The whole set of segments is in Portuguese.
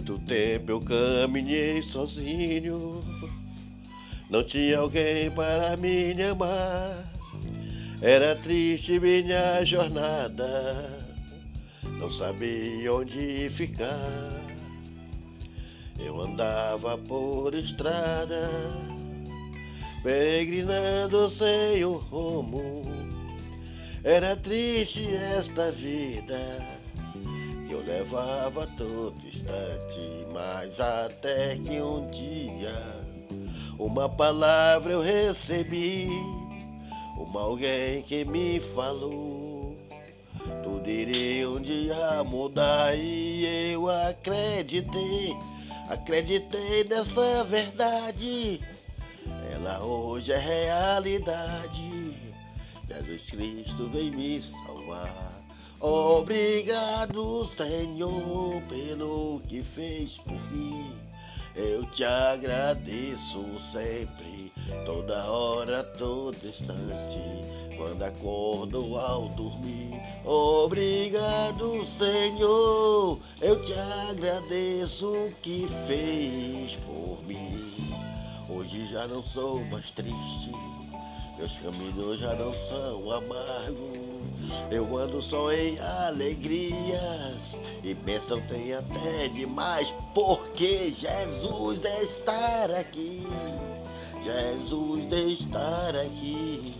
tempo eu caminhei sozinho, não tinha alguém para me amar. Era triste minha jornada, não sabia onde ficar. Eu andava por estrada, peregrinando sem o rumo. Era triste esta vida eu levava todo instante, mas até que um dia uma palavra eu recebi, uma alguém que me falou. Tudo iria um dia mudar e eu acreditei, acreditei nessa verdade. Ela hoje é realidade. Jesus Cristo vem me salvar. Obrigado, Senhor, pelo que fez por mim. Eu te agradeço sempre, toda hora, todo instante, quando acordo ao dormir. Obrigado, Senhor, eu te agradeço o que fez por mim. Hoje já não sou mais triste, meus caminhos já não são amargos. Eu ando só em alegrias e bênção tem até demais, porque Jesus está aqui. Jesus está aqui,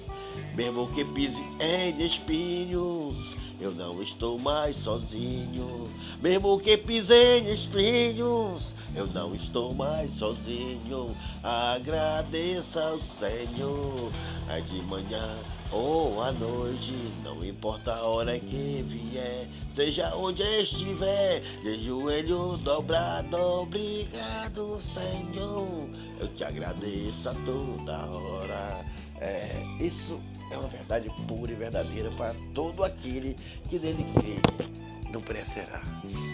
mesmo que pise em espinhos. Eu não estou mais sozinho, mesmo que pisei espinhos. Eu não estou mais sozinho. Agradeça ao Senhor, é de manhã ou à noite, não importa a hora que vier, seja onde estiver, de joelho dobrado, obrigado, Senhor. Eu te agradeço a toda hora. É, isso é uma verdade pura e verdadeira para todo aquele que nele crê. Não perecerá,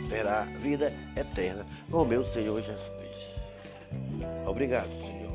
terá vida eterna com o meu Senhor Jesus. Obrigado, Senhor.